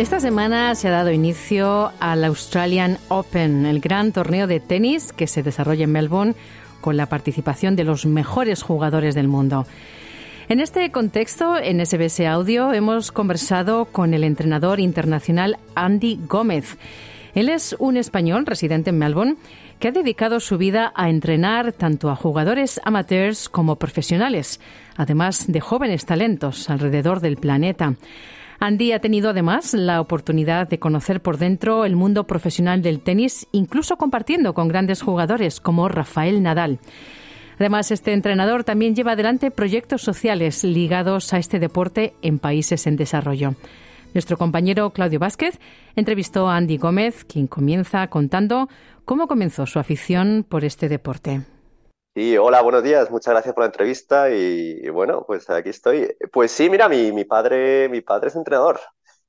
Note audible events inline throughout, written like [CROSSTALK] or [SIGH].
Esta semana se ha dado inicio al Australian Open, el gran torneo de tenis que se desarrolla en Melbourne con la participación de los mejores jugadores del mundo. En este contexto, en SBS Audio hemos conversado con el entrenador internacional Andy Gómez. Él es un español residente en Melbourne que ha dedicado su vida a entrenar tanto a jugadores amateurs como profesionales, además de jóvenes talentos alrededor del planeta. Andy ha tenido además la oportunidad de conocer por dentro el mundo profesional del tenis, incluso compartiendo con grandes jugadores como Rafael Nadal. Además, este entrenador también lleva adelante proyectos sociales ligados a este deporte en países en desarrollo. Nuestro compañero Claudio Vázquez entrevistó a Andy Gómez, quien comienza contando cómo comenzó su afición por este deporte. Sí, hola, buenos días. Muchas gracias por la entrevista y, bueno, pues aquí estoy. Pues sí, mira, mi, mi padre, mi padre es entrenador.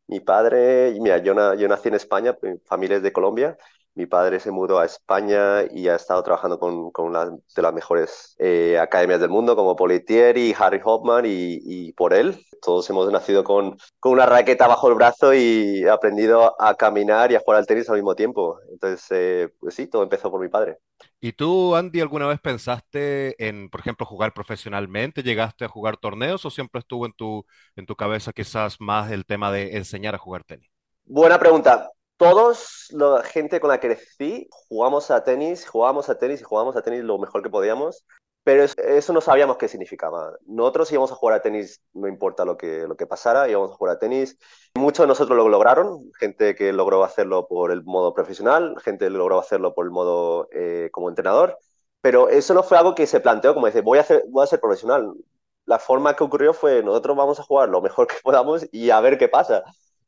Mi padre, mira, yo, yo nací en España, mi familia es de Colombia. Mi padre se mudó a España y ha estado trabajando con, con una de las mejores eh, academias del mundo, como Politieri, Harry Hoffman, y, y, por él. Todos hemos nacido con, con, una raqueta bajo el brazo y aprendido a caminar y a jugar al tenis al mismo tiempo. Entonces, eh, pues sí, todo empezó por mi padre. ¿Y tú, Andy, alguna vez pensaste en, por ejemplo, jugar profesionalmente? ¿Llegaste a jugar torneos o siempre estuvo en tu, en tu cabeza quizás más el tema de enseñar a jugar tenis? Buena pregunta. Todos, la gente con la que crecí, jugamos a tenis, jugábamos a tenis y jugábamos a tenis lo mejor que podíamos. Pero eso no sabíamos qué significaba. Nosotros íbamos a jugar a tenis, no importa lo que, lo que pasara, íbamos a jugar a tenis. Muchos de nosotros lo lograron, gente que logró hacerlo por el modo profesional, gente que logró hacerlo por el modo eh, como entrenador, pero eso no fue algo que se planteó como decir, voy a, hacer, voy a ser profesional. La forma que ocurrió fue, nosotros vamos a jugar lo mejor que podamos y a ver qué pasa.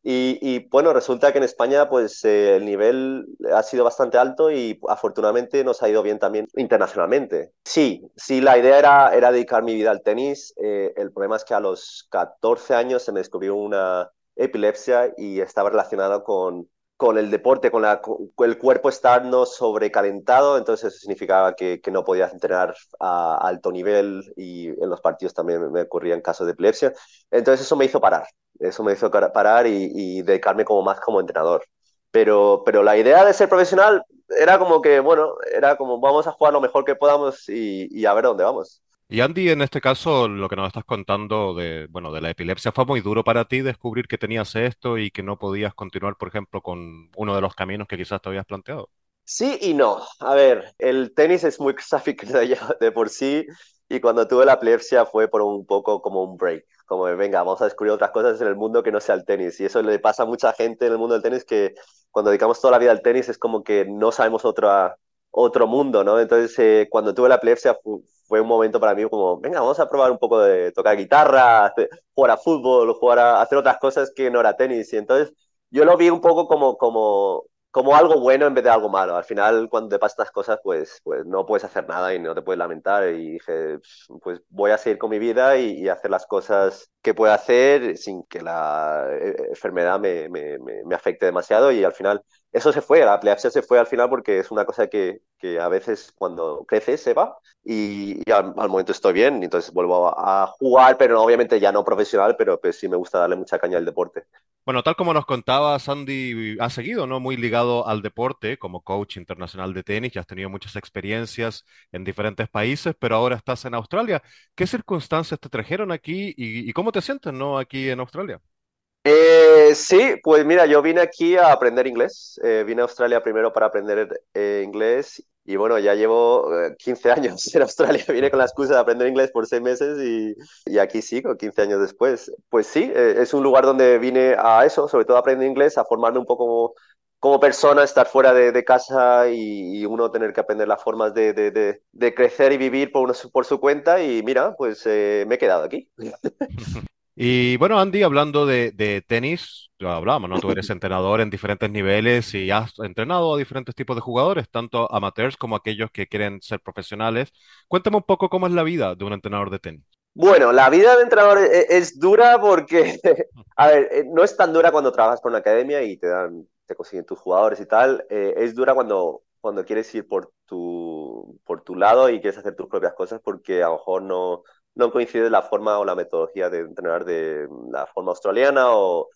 Y, bueno, resulta que en España pues eh, el nivel ha sido bastante alto y afortunadamente nos ha ido bien también internacionalmente. Sí, sí, la idea era, era dedicar mi vida al tenis. Eh, el problema es que a los 14 años se me descubrió una epilepsia y estaba relacionado con, con el deporte, con, la, el cuerpo estando sobrecalentado, entonces eso significaba que, que no podía entrenar a alto nivel y en los partidos también me ocurrían casos de epilepsia. Entonces eso me hizo parar eso me hizo parar y, dedicarme como más como entrenador. Pero, pero la idea de ser profesional era como que, bueno, era como vamos a jugar lo mejor que podamos y, a ver dónde vamos. Y Andy, en este caso, lo que nos estás contando de, bueno, de la epilepsia, ¿fue muy duro para ti descubrir que tenías esto y que no podías continuar, por ejemplo, con uno de los caminos que quizás te habías planteado? Sí y no. A ver, el tenis es muy [LAUGHS] sacrificado de por sí y cuando tuve la epilepsia fue por un poco como un break, como venga, vamos a descubrir otras cosas en el mundo que no sea el tenis. Y eso le pasa a mucha gente en el mundo del tenis que cuando dedicamos toda la vida al tenis es como que no sabemos otro, otro mundo, ¿no? Entonces, eh, cuando tuve la epilepsia fue un momento para mí como, venga, vamos a probar un poco de tocar guitarra, jugar a fútbol, jugar a hacer otras cosas que no era tenis. Y entonces yo lo vi un poco como, como como algo bueno en vez de algo malo. Al final, cuando te pasan estas cosas, pues, pues no puedes hacer nada y no te puedes lamentar. Y dije, pues voy a seguir con mi vida y, hacer las cosas que puedo hacer sin que la eh, enfermedad me, me, me, afecte demasiado. Y al final, eso se fue, la epilepsia se fue al final porque es una cosa que, que a veces cuando creces se va y, al, momento estoy bien, entonces vuelvo a, jugar, pero obviamente ya no profesional, pero pues sí me gusta darle mucha caña al deporte. Bueno, tal como nos contaba Sandy, ha seguido, ¿no? Muy ligado al deporte como coach internacional de tenis, ya has tenido muchas experiencias en diferentes países, pero ahora estás en Australia. ¿Qué circunstancias te trajeron aquí y, cómo te sientes, ¿no? Aquí en Australia. Eh, sí, pues mira, yo vine aquí a aprender inglés. Eh, vine a Australia primero para aprender eh, inglés y bueno, ya llevo 15 años en Australia. [LAUGHS] Vine con la excusa de aprender inglés por seis meses y, y aquí sigo, 15 años después. Pues sí, es un lugar donde vine a eso, sobre todo a aprender inglés, a formarme un poco como, persona, estar fuera de, casa y, uno tener que aprender las formas de, de, de crecer y vivir por, uno, por su cuenta. Y mira, pues me he quedado aquí. [LAUGHS] Y bueno, Andy, hablando de, de tenis, ya hablábamos, ¿no? Tú eres [LAUGHS] entrenador en diferentes niveles y has entrenado a diferentes tipos de jugadores, tanto amateurs como aquellos que quieren ser profesionales. Cuéntame un poco cómo es la vida de un entrenador de tenis. Bueno, la vida de entrenador e- es, dura porque, [LAUGHS] [LAUGHS] a ver, eh, no es tan dura cuando trabajas con una academia y te dan, te consiguen tus jugadores y tal. eh, es dura cuando, cuando quieres ir por tu, por tu lado y quieres hacer tus propias cosas porque a lo mejor no, no coincide la forma o la metodología de entrenar de la forma australiana o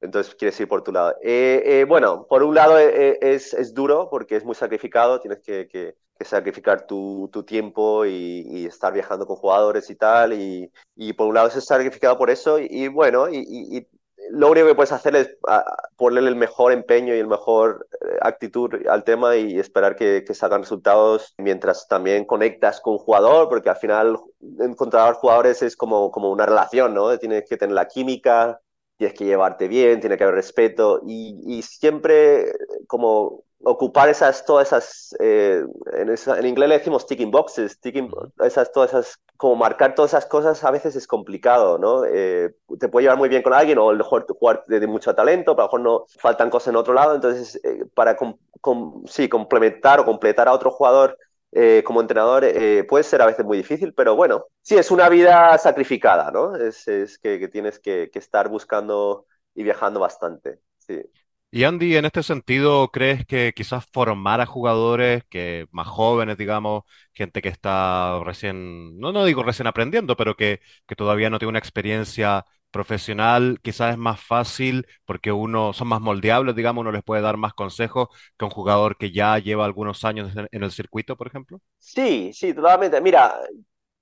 entonces quieres ir por tu lado. Eh, eh, bueno, por un lado eh, es, es duro porque es muy sacrificado, tienes que, que- sacrificar tu, tu tiempo y, y estar viajando con jugadores y tal, y, y por un lado es sacrificado por eso, y, bueno, y lo único que puedes hacer es a, ponerle el mejor empeño y el mejor eh, actitud al tema y esperar que, que salgan resultados mientras también conectas con un jugador, porque al final encontrar jugadores es como, como una relación, ¿no? Tienes que tener la química tienes que llevarte bien, tiene que haber respeto y siempre como ocupar esas, todas esas, eh, en, esa- en inglés le decimos ticking boxes, ticking, esas, todas esas, como marcar todas esas cosas a veces es complicado, ¿no? Eh, te puede llevar muy bien con alguien o a lo mejor jugar de, de mucho talento, pero a lo mejor no faltan cosas en otro lado, entonces eh, para com- com- sí, complementar o completar a otro jugador eh, como entrenador eh, puede ser a veces muy difícil, pero bueno, sí, es una vida sacrificada, ¿no? Es, es que, que tienes que, que estar buscando y viajando bastante, sí. Y Andy, en este sentido, ¿crees que quizás formar a jugadores que más jóvenes, digamos, gente que está recién, no, no digo recién aprendiendo, pero que, que todavía no tiene una experiencia profesional, quizás es más fácil porque uno son más moldeables, digamos, uno les puede dar más consejos que un jugador que ya lleva algunos años en, el circuito, por ejemplo? Sí, sí, totalmente. Mira,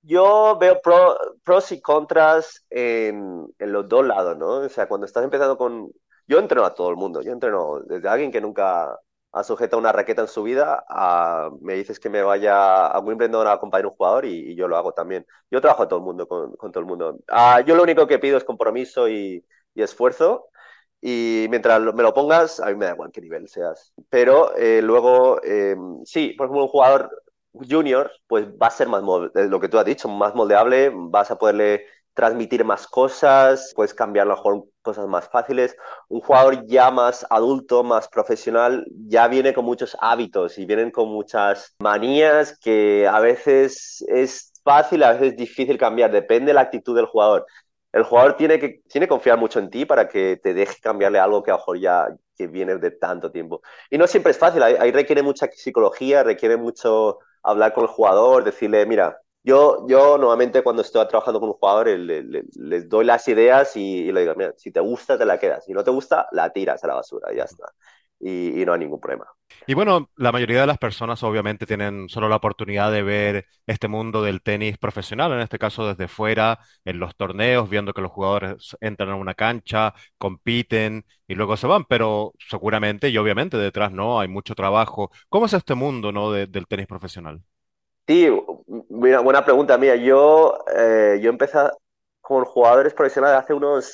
yo veo pro- pros y contras en, en los dos lados, ¿no? O sea, cuando estás empezando con... Yo entreno a todo el mundo, yo entreno desde alguien que nunca ha sujetado una raqueta en su vida a... Me dices que me vaya a Wimbledon a acompañar un jugador y, yo lo hago también. Yo trabajo a todo el mundo, con, todo el mundo. Ah, yo lo único que pido es compromiso y, esfuerzo. Y mientras me lo pongas, a mí me da igual qué nivel seas. Pero eh, luego, eh, sí, por ejemplo, un jugador junior, pues va a ser más, eh, lo que tú has dicho, más moldeable, vas a poderle transmitir más cosas, puedes cambiar a lo mejor cosas más fáciles. Un jugador ya más adulto, más profesional, ya viene con muchos hábitos y vienen con muchas manías que a veces es fácil, a veces es difícil cambiar, depende de la actitud del jugador. El jugador tiene que, tiene confiar mucho en ti para que te deje cambiarle algo que a lo mejor ya que viene de tanto tiempo. Y no siempre es fácil, ahí, ahí requiere mucha psicología, requiere mucho hablar con el jugador, decirle, mira, yo, yo normalmente cuando estoy trabajando con un jugador le- le- les doy las ideas y, le digo, mira, si te gusta te la quedas, si no te gusta la tiras a la basura y ya está. Y, no hay ningún problema. Y bueno, la mayoría de las personas obviamente tienen solo la oportunidad de ver este mundo del tenis profesional, en este caso desde fuera, en los torneos, viendo que los jugadores entran a una cancha, compiten y luego se van, pero seguramente y obviamente detrás no, hay mucho trabajo. ¿Cómo es este mundo, no, de- del tenis profesional? Sí, mira, buena pregunta. Mira, yo, eh, yo empecé con jugadores profesionales hace unos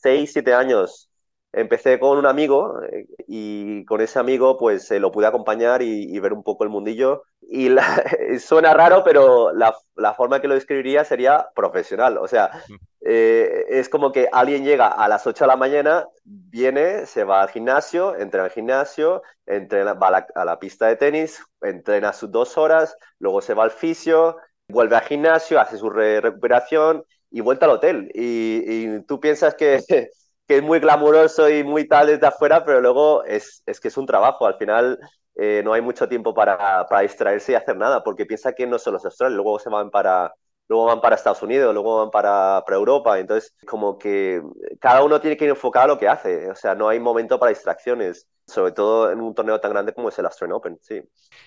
6 7 años. Empecé con un amigo eh, y con ese amigo pues eh, lo pude acompañar y, y ver un poco el mundillo. Y la- [LAUGHS] suena raro, pero la, la forma que lo describiría sería profesional. O sea, eh, es como que alguien llega a las 8 de la mañana, viene, se va al gimnasio, entra al gimnasio, entrena, va a la, a la pista de tenis, entrena sus dos horas luego se va al fisio, vuelve al gimnasio, hace su re recuperación y vuelta al hotel. Y, y tú piensas que, que, es muy glamuroso y muy tal desde afuera, pero luego es, es que es un trabajo. Al final eh, no hay mucho tiempo para, para, distraerse y hacer nada, porque piensa que no solo es Australia, luego se van para, luego van para Estados Unidos, luego van para, para Europa. Entonces, como que cada uno tiene que ir enfocado a lo que hace. O sea, no hay momento para distracciones sobre todo en un torneo tan grande como es el Australian Open, sí.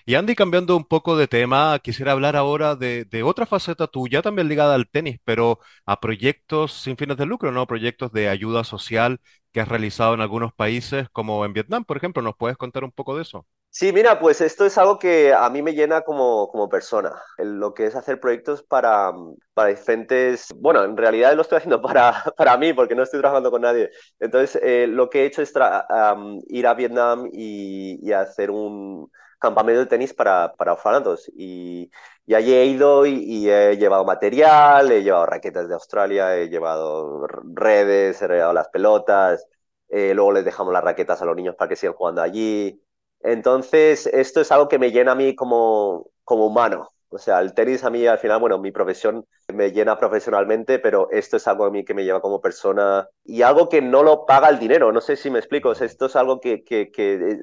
Y Andy, cambiando un poco de tema, quisiera hablar ahora de, de otra faceta tuya, también ligada al tenis, pero a proyectos sin fines de lucro, ¿no? Proyectos de ayuda social que has realizado en algunos países, como en Vietnam, por ejemplo. ¿Nos puedes contar un poco de eso? Sí, mira, pues esto es algo que a mí me llena como, como persona, lo que es hacer proyectos para, para diferentes, bueno, en realidad lo estoy haciendo [LAUGHS] para, para mí porque no estoy trabajando con nadie. Entonces, eh, lo que he hecho es ir a Vietnam y, y hacer un, campamento de tenis para, para orfanatos. Y, y allí he ido y, he llevado material, he llevado raquetas de Australia, he llevado redes, he llevado las pelotas, eh, luego les dejamos las raquetas a los niños para que sigan jugando allí. Entonces, esto es algo que me llena a mí como, como humano. O sea, el tenis a mí al final, bueno, mi profesión me llena profesionalmente, pero esto es algo a mí que me lleva como persona y algo que no lo paga el dinero. No sé si me explico. esto es algo que, que, que eh,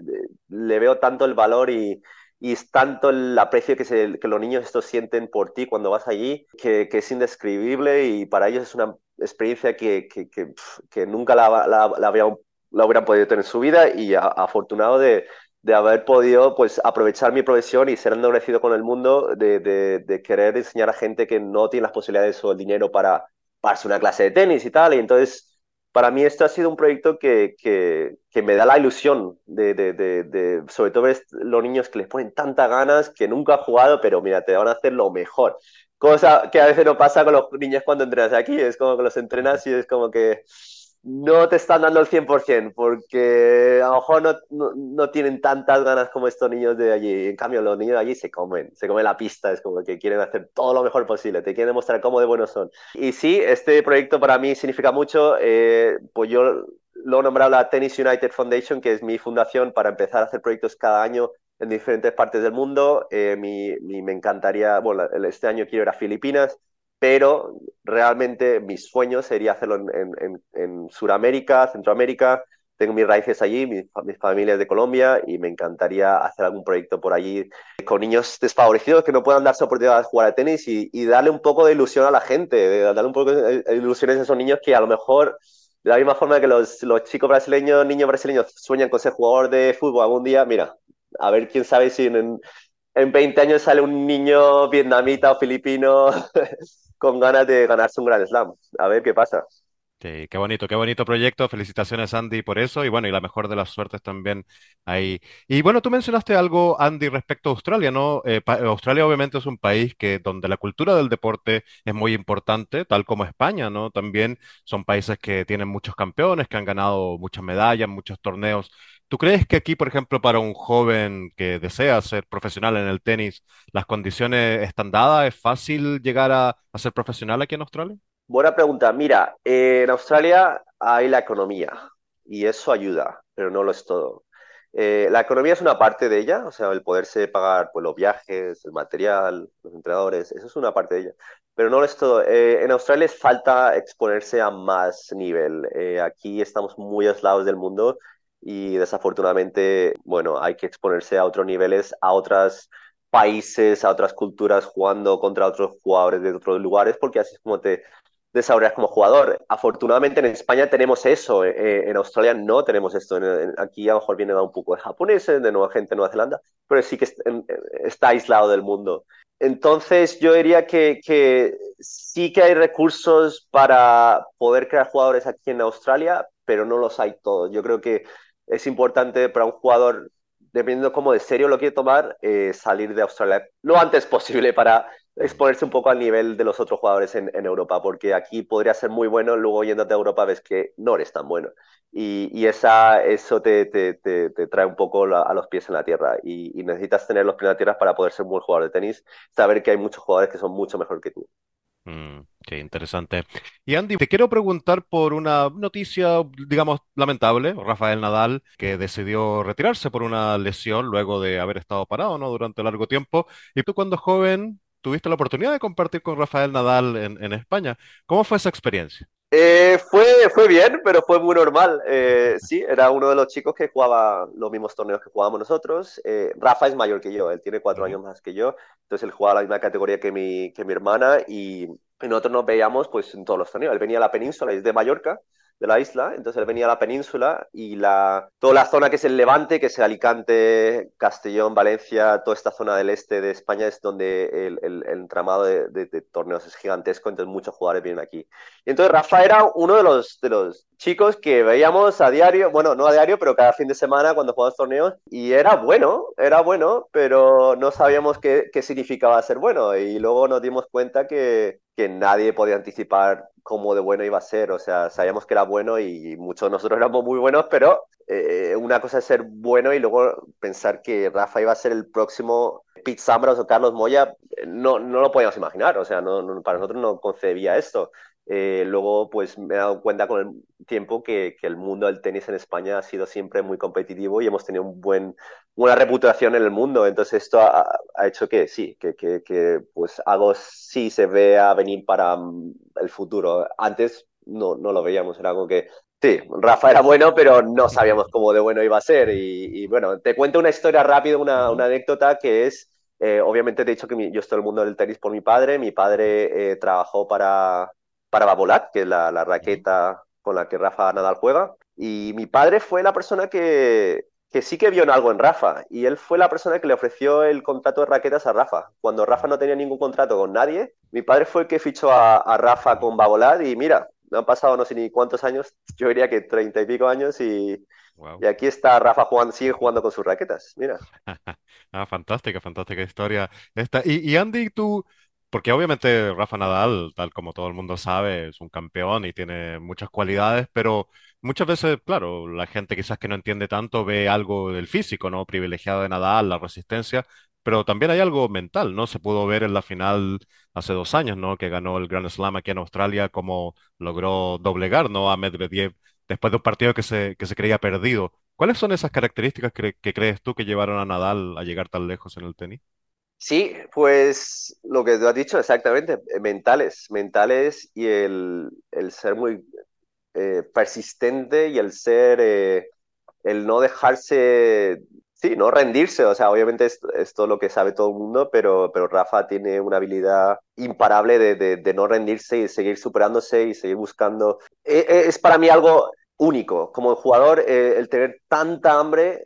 le veo tanto el valor y, y es tanto el aprecio que, se, que, los niños estos sienten por ti cuando vas allí que, que es indescribible y para ellos es una experiencia que, que nunca la, la, la, hubieran podido tener en su vida y afortunado de, de, haber podido pues aprovechar mi profesión y ser agradecido con el mundo de, de, querer enseñar a gente que no tiene las posibilidades o el dinero para pagarse una clase de tenis y tal y entonces para mí esto ha sido un proyecto que, que, que me da la ilusión de, de, de, sobre todo los niños que les ponen tantas ganas, que nunca han jugado, pero mira, te van a hacer lo mejor. Cosa que a veces no pasa con los niños cuando entrenas aquí, es como que los entrenas y es como que no te están dando el 100%, porque a lo mejor no, no, no, tienen tantas ganas como estos niños de allí. En cambio, los niños de allí se comen, se comen la pista, es como que quieren hacer todo lo mejor posible, te quieren demostrar cómo de buenos son. Y sí, este proyecto para mí significa mucho, eh, pues yo lo he nombrado la Tennis United Foundation, que es mi fundación para empezar a hacer proyectos cada año en diferentes partes del mundo. Eh, mi, mi, me encantaría, bueno, este año quiero ir a Filipinas, pero realmente mi sueño sería hacerlo en, en, en Sudamérica, Centroamérica. Tengo mis raíces allí, mis, mis familias de Colombia y me encantaría hacer algún proyecto por allí con niños desfavorecidos que no puedan darse oportunidad de jugar a tenis y, y darle un poco de ilusión a la gente, darle un poco de ilusiones a esos niños que a lo mejor de la misma forma que los, los, chicos brasileños, niños brasileños sueñan con ser jugador de fútbol algún día, mira, a ver quién sabe si en, en 20 años sale un niño vietnamita o filipino [LAUGHS] con ganas de ganarse un gran slam. A ver qué pasa. Sí, qué bonito, qué bonito proyecto. Felicitaciones, Andy, por eso. Y bueno, y la mejor de las suertes también ahí. Y bueno, tú mencionaste algo, Andy, respecto a Australia, ¿no? Eh, Australia obviamente es un país que donde la cultura del deporte es muy importante, tal como España, ¿no? También son países que tienen muchos campeones, que han ganado muchas medallas, muchos torneos ¿Tú crees que aquí, por ejemplo, para un joven que desea ser profesional en el tenis, las condiciones están dadas? ¿Es fácil llegar a, ser profesional aquí en Australia? Buena pregunta. Mira, en Australia hay la economía y eso ayuda, pero no lo es todo. Eh, la economía es una parte de ella, o sea, el poderse pagar pues, los viajes, el material, los entrenadores, eso es una parte de ella, pero no lo es todo. Eh, en Australia falta exponerse a más nivel. Eh, aquí estamos muy aislados del mundo y desafortunadamente, bueno, hay que exponerse a otros niveles, a otros países, a otras culturas jugando contra otros jugadores de otros lugares, porque así es como te desarrollas como jugador. Afortunadamente en España tenemos eso, eh, en Australia no tenemos esto. aquí a lo mejor viene un poco de japoneses, de nueva gente de Nueva Zelanda, pero sí que está aislado del mundo. Entonces yo diría que, que sí que hay recursos para poder crear jugadores aquí en Australia, pero no los hay todos. Yo creo que es importante para un jugador, dependiendo cómo de serio lo quiere tomar, eh, salir de Australia lo antes posible para exponerse un poco al nivel de los otros jugadores en, Europa, porque aquí podría ser muy bueno, luego yéndote a Europa ves que no eres tan bueno. Y, esa, eso te, te, te, te, trae un poco a los pies en la tierra y, y, necesitas tener los pies en la tierra para poder ser un buen jugador de tenis, saber que hay muchos jugadores que son mucho mejor que tú. Mm, qué interesante. Y Andy, te quiero preguntar por una noticia, digamos, lamentable. Rafael Nadal, que decidió retirarse por una lesión luego de haber estado parado, ¿no? Durante largo tiempo. Y tú cuando joven tuviste la oportunidad de compartir con Rafael Nadal en, en España. ¿Cómo fue esa experiencia? Eh, fue, fue bien, pero fue muy normal. Eh, sí, era uno de los chicos que jugaba los mismos torneos que jugábamos nosotros. Eh, Rafa es mayor que yo, él tiene cuatro años más que yo, entonces él jugaba la misma categoría que mi, que mi hermana y, y nosotros nos veíamos pues en todos los torneos. Él venía a la península, es de Mallorca, de la isla, entonces él venía a la península y la, toda la zona que es el Levante, que es Alicante, Castellón, Valencia, toda esta zona del este de España es donde el, el, el entramado de, torneos es gigantesco, entonces muchos jugadores vienen aquí. Y entonces Rafa era uno de los, de los chicos que veíamos a diario, bueno, no a diario, pero cada fin de semana cuando jugábamos torneos, y era bueno, era bueno, pero no sabíamos qué, qué significaba ser bueno, y luego nos dimos cuenta que que nadie podía anticipar cómo de bueno iba a ser. O sea, sabíamos que era bueno y muchos de nosotros [LAUGHS] éramos muy buenos, pero eh, una cosa es ser bueno y luego pensar que Rafa iba a ser el próximo Pete Sampras o Carlos Moya, no, no lo podíamos imaginar. O sea, no, para nosotros no concebía esto. Eh, luego, pues me he dado cuenta con el tiempo que, que, el mundo del tenis en España ha sido siempre muy competitivo y hemos tenido un buen, buena reputación en el mundo. Entonces, esto ha, ha hecho que sí, que, que, que, pues algo sí se vea venir para mm, el futuro. Antes no, no lo veíamos, era algo que Sí, Rafa era bueno, pero no sabíamos cómo de bueno iba a ser. Y, y bueno, te cuento una historia rápida, una, una anécdota que es, eh, obviamente te he dicho que mi, yo estoy en el mundo del tenis por mi padre. Mi padre eh, trabajó para, para Babolat, que es la, la, raqueta con la que Rafa Nadal juega. Y mi padre fue la persona que, que sí que vio algo en Rafa. Y él fue la persona que le ofreció el contrato de raquetas a Rafa. Cuando Rafa no tenía ningún contrato con nadie, mi padre fue el que fichó a, a Rafa con Babolat. Y mira, no han pasado no sé ni cuántos años, [LAUGHS] yo diría que treinta y pico años y, wow. y aquí está Rafa jugando, sigue jugando con sus raquetas, mira. [LAUGHS] ah, fantástica, fantástica historia. Esta. Y, y Andy, tú, porque obviamente Rafa Nadal, tal como todo el mundo sabe, es un campeón y tiene muchas cualidades, pero muchas veces, claro, la gente quizás que no entiende tanto ve algo del físico, ¿no? Privilegiado de Nadal, la resistencia, pero también hay algo mental, ¿no? Se pudo ver en la final hace dos años, ¿no? Que ganó el Grand Slam aquí en Australia, como logró doblegar, ¿no? A Medvedev después de un partido que se, que se creía perdido. ¿Cuáles son esas características que, que crees tú que llevaron a Nadal a llegar tan lejos en el tenis? Sí, pues lo que tú has dicho exactamente, eh, mentales, mentales y el, el ser muy eh, persistente y el ser, eh, el no dejarse Sí, no rendirse, o sea, obviamente es, todo lo que sabe todo el mundo, pero, pero Rafa tiene una habilidad imparable de, de, no rendirse y seguir superándose y seguir buscando. Es, para mí algo único, como jugador, el tener tanta hambre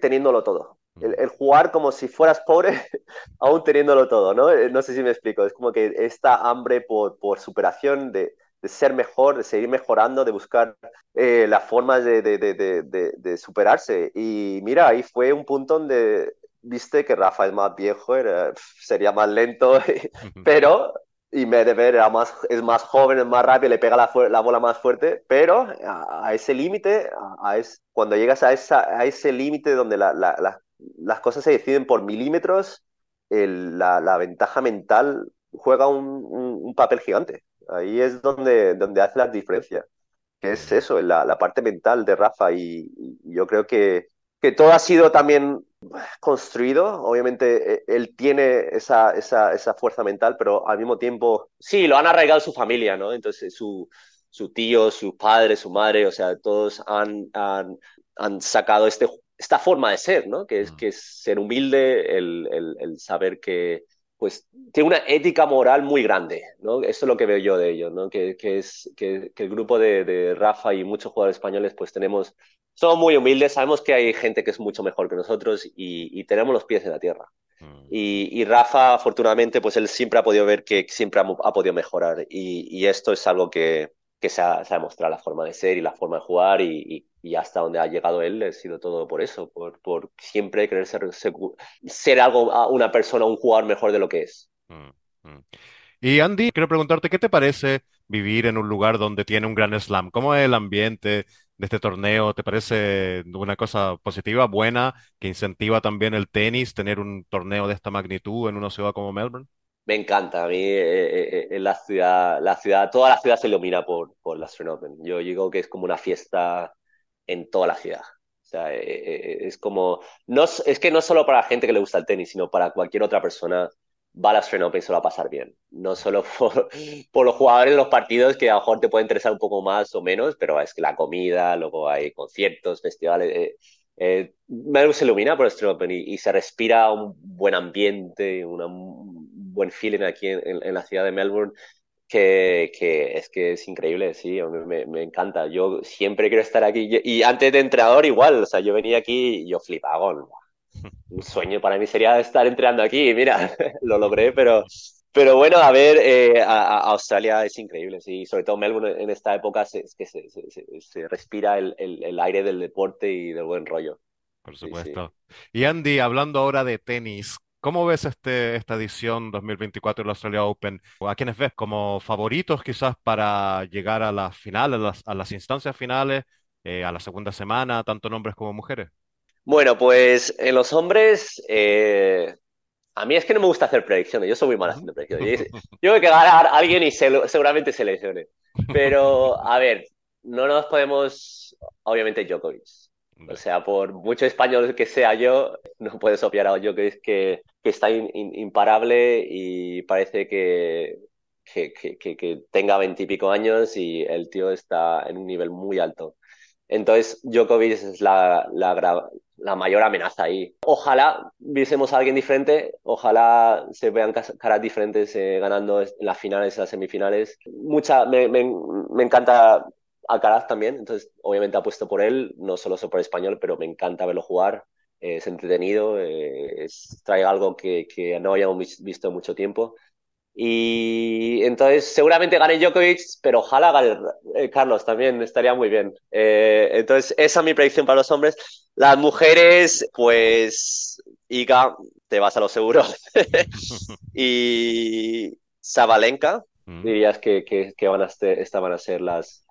teniéndolo todo. El, el, jugar como si fueras pobre, [LAUGHS] aún teniéndolo todo, ¿no? Eh, no sé si me explico, es como que esta hambre por, por superación de, de ser mejor, de seguir mejorando, de buscar eh, las formas de, de, de, de, superarse. Y mira, ahí fue un punto donde viste que Rafa es más viejo, era, [LAUGHS] sería más lento, [LAUGHS] pero y Medvedev era más, es más joven, es más rápido, le pega la, la bola más fuerte, pero a, a ese límite, a, a es, cuando llegas a, esa, a ese límite donde la, la, la, las cosas se deciden por milímetros, la, ventaja mental juega un, papel gigante. Ahí es donde, donde hace la diferencia, que es eso, la, parte mental de Rafa. Y, yo creo que, que todo ha sido también construido. Obviamente e, él tiene esa, esa, fuerza mental, pero al mismo tiempo, sí, lo han arraigado su familia, ¿no? Entonces su, su tío, su padre, su madre, o sea, todos han, han sacado este, esta forma de ser, ¿no? Que es, que es ser humilde, el, el, el saber que pues tiene una ética moral muy grande, ¿no? Eso es lo que veo yo de ellos, ¿no? Que, que es que, que, el grupo de, de, Rafa y muchos jugadores españoles, pues tenemos, somos muy humildes, sabemos que hay gente que es mucho mejor que nosotros y, y tenemos los pies en la tierra. Mm. Y, y, Rafa, afortunadamente, pues él siempre ha podido ver que siempre ha, ha podido mejorar y, y, esto es algo que, que se, ha, se demostrado la forma de ser y la forma de jugar y, y hasta donde ha llegado él ha sido todo por eso, por, por siempre querer ser, ser, ser, algo, una persona, un jugador mejor de lo que es. Mm, mm. Y Andy, quiero preguntarte, ¿qué te parece vivir en un lugar donde tiene un gran slam? ¿Cómo es el ambiente de este torneo? ¿Te parece una cosa positiva, buena, que incentiva también el tenis, tener un torneo de esta magnitud en una ciudad como Melbourne? Me encanta, a mí eh, eh, la ciudad, la ciudad, toda la ciudad se ilumina por, por la Open. Yo digo que es como una fiesta en toda la ciudad. O sea, eh, es como, no, es que no solo para la gente que le gusta el tenis, sino para cualquier otra persona va a la Australian Open y se va a pasar bien. No solo [LAUGHS] por, por, los jugadores de los partidos, que a lo mejor te puede interesar un poco más o menos, pero es que la comida, luego hay conciertos, festivales. Eh, eh, se ilumina por Australian Open y, y, se respira un buen ambiente, una, un buen feeling aquí en, en, en la ciudad de Melbourne que, que, es que es increíble, sí, me, me, encanta. Yo siempre quiero estar aquí. Y antes de entrenador igual, o sea, yo venía aquí y yo flipaba. [LAUGHS] Un sueño para mí sería estar entrenando aquí. Mira, [LAUGHS] lo logré, pero, pero bueno, a ver, eh, a, a, Australia es increíble, sí. Sobre todo Melbourne en esta época se, es que se, se, se respira el, el, el, aire del deporte y del buen rollo. Por supuesto. Sí, sí. Y Andy, hablando ahora de tenis, ¿Cómo ves este, esta edición 2024 del Australia Open? ¿A quiénes ves como favoritos quizás para llegar a la final, a las, a las instancias finales, eh, a la segunda semana, tanto hombres como mujeres? Bueno, pues en los hombres, eh, a mí es que no me gusta hacer predicciones, yo soy muy mal haciendo predicciones. Yo [LAUGHS] tengo que ganar a alguien y se, seguramente se lesione. Pero, a ver, no nos podemos, obviamente, Djokovic. O sea, por mucho español que sea yo, no puedes obviar a Djokovic que, está imparable y parece que, tenga veintipico años y el tío está en un nivel muy alto. Entonces, Djokovic es la, mayor amenaza ahí. Ojalá viésemos a alguien diferente, ojalá se vean caras diferentes eh, ganando las finales, en las semifinales. Mucha, me encanta Alcaraz también, entonces obviamente apuesto por él, no solo soy por español, pero me encanta verlo jugar, es entretenido, eh, trae algo que, que no habíamos visto en mucho tiempo. Y entonces seguramente gane Djokovic, pero ojalá gane eh, Carlos también, estaría muy bien. Eh, entonces esa es mi predicción para los hombres. Las mujeres, pues Iga, te vas a lo seguro. [LAUGHS] y Sabalenka, mm. dirías que, que, que van a ser, estas van a ser las,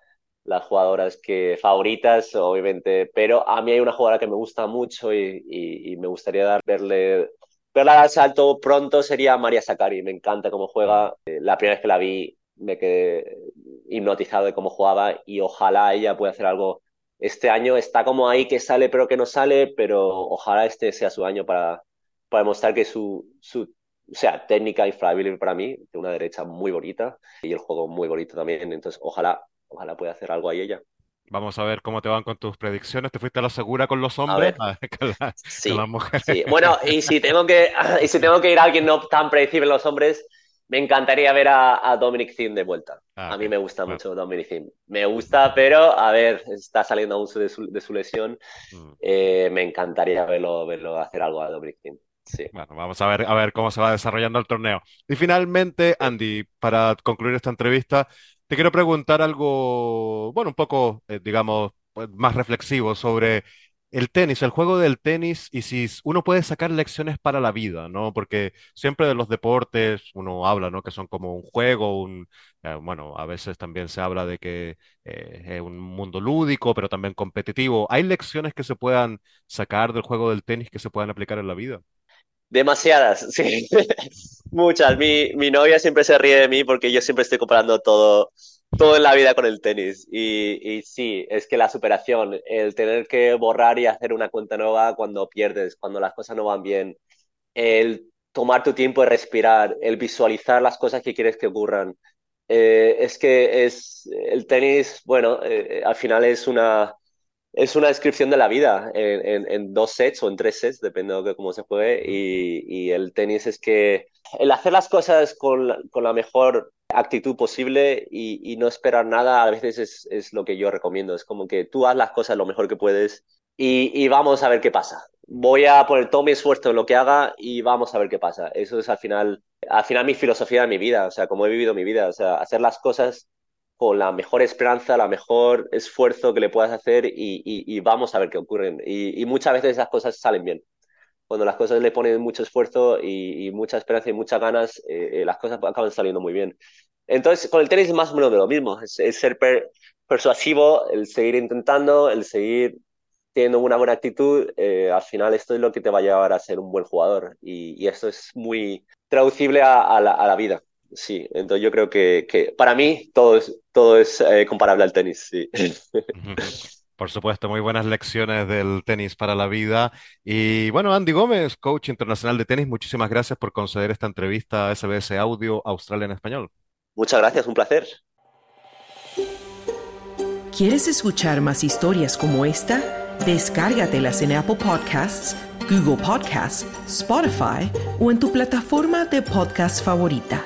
las jugadoras que favoritas, obviamente, pero a mí hay una jugadora que me gusta mucho y, me gustaría dar, verle verla al salto pronto sería María Sakari. Me encanta cómo juega. Eh, la primera vez que la vi me quedé hipnotizado de cómo jugaba y ojalá ella pueda hacer algo este año. Está como ahí que sale pero que no sale, pero ojalá este sea su año para, para demostrar que su, su o sea, técnica infalible para mí, de una derecha muy bonita y el juego muy bonito también. Entonces, ojalá, ojalá pueda hacer algo ahí ella. Vamos a ver cómo te van con tus predicciones. ¿Te fuiste a la segura con los hombres? [LAUGHS] con, sí, las mujeres. Sí. Bueno, y si tengo que, [LAUGHS] y si tengo que ir a alguien no tan predecible en los hombres, me encantaría ver a, a Dominic Thiem de vuelta. Ah, a mí me gusta mucho Dominic Thiem. Me gusta, pero a ver, está saliendo aún de su, de su lesión. Mm. Eh, me encantaría verlo, verlo hacer algo a Dominic Thiem. Sí. Bueno, vamos a ver, a ver cómo se va desarrollando el torneo. Y finalmente, Andy, para concluir esta entrevista, te quiero preguntar algo, bueno, un poco, eh, digamos, pues, más reflexivo sobre el tenis, el juego del tenis y si uno puede sacar lecciones para la vida, ¿no? Porque siempre de los deportes uno habla, ¿no? Que son como un juego, un, eh, bueno, a veces también se habla de que eh, es un mundo lúdico, pero también competitivo. ¿Hay lecciones que se puedan sacar del juego del tenis que se puedan aplicar en la vida? Demasiadas, [LAUGHS] sí. Muchas. Mi, mi novia siempre se ríe de mí porque yo siempre estoy comparando todo, todo en la vida con el tenis. Y, y sí, es que la superación, el tener que borrar y hacer una cuenta nueva cuando pierdes, cuando las cosas no van bien, el tomar tu tiempo de respirar, el visualizar las cosas que quieres que ocurran. Eh, es que es el tenis, bueno, eh, al final es una es una descripción de la vida en, dos sets o en tres sets, depende de cómo se juegue. Y, el tenis es que el hacer las cosas con la, mejor actitud posible y, no esperar nada a veces es, lo que yo recomiendo. Es como que tú haz las cosas lo mejor que puedes y, y, vamos a ver qué pasa. Voy a poner todo mi esfuerzo en lo que haga y vamos a ver qué pasa. Eso es al final, al final mi filosofía de mi vida, o sea, como he vivido mi vida, o sea, hacer las cosas con la mejor esperanza, la mejor esfuerzo que le puedas hacer y, y, y vamos a ver qué ocurre. Y, y, muchas veces esas cosas salen bien. Cuando las cosas le ponen mucho esfuerzo y, mucha esperanza y muchas ganas, eh, eh, las cosas acaban saliendo muy bien. Entonces, con el tenis es más o menos de lo mismo. Es, es ser per, persuasivo, el seguir intentando, el seguir teniendo una buena actitud. Eh, al final, esto es lo que te va a llevar a ser un buen jugador. Y, esto es muy traducible a la vida. Sí, entonces yo creo que, que, para mí todo es, todo es eh, comparable al tenis, sí. [LAUGHS] Por supuesto, muy buenas lecciones del tenis para la vida. Y bueno, Andy Gómez, coach internacional de tenis, muchísimas gracias por conceder esta entrevista a SBS Audio Australia en Español. Muchas gracias, un placer. ¿Quieres escuchar más historias como esta? Descárgatelas en Apple Podcasts, Google Podcasts, Spotify o en tu plataforma de podcast favorita.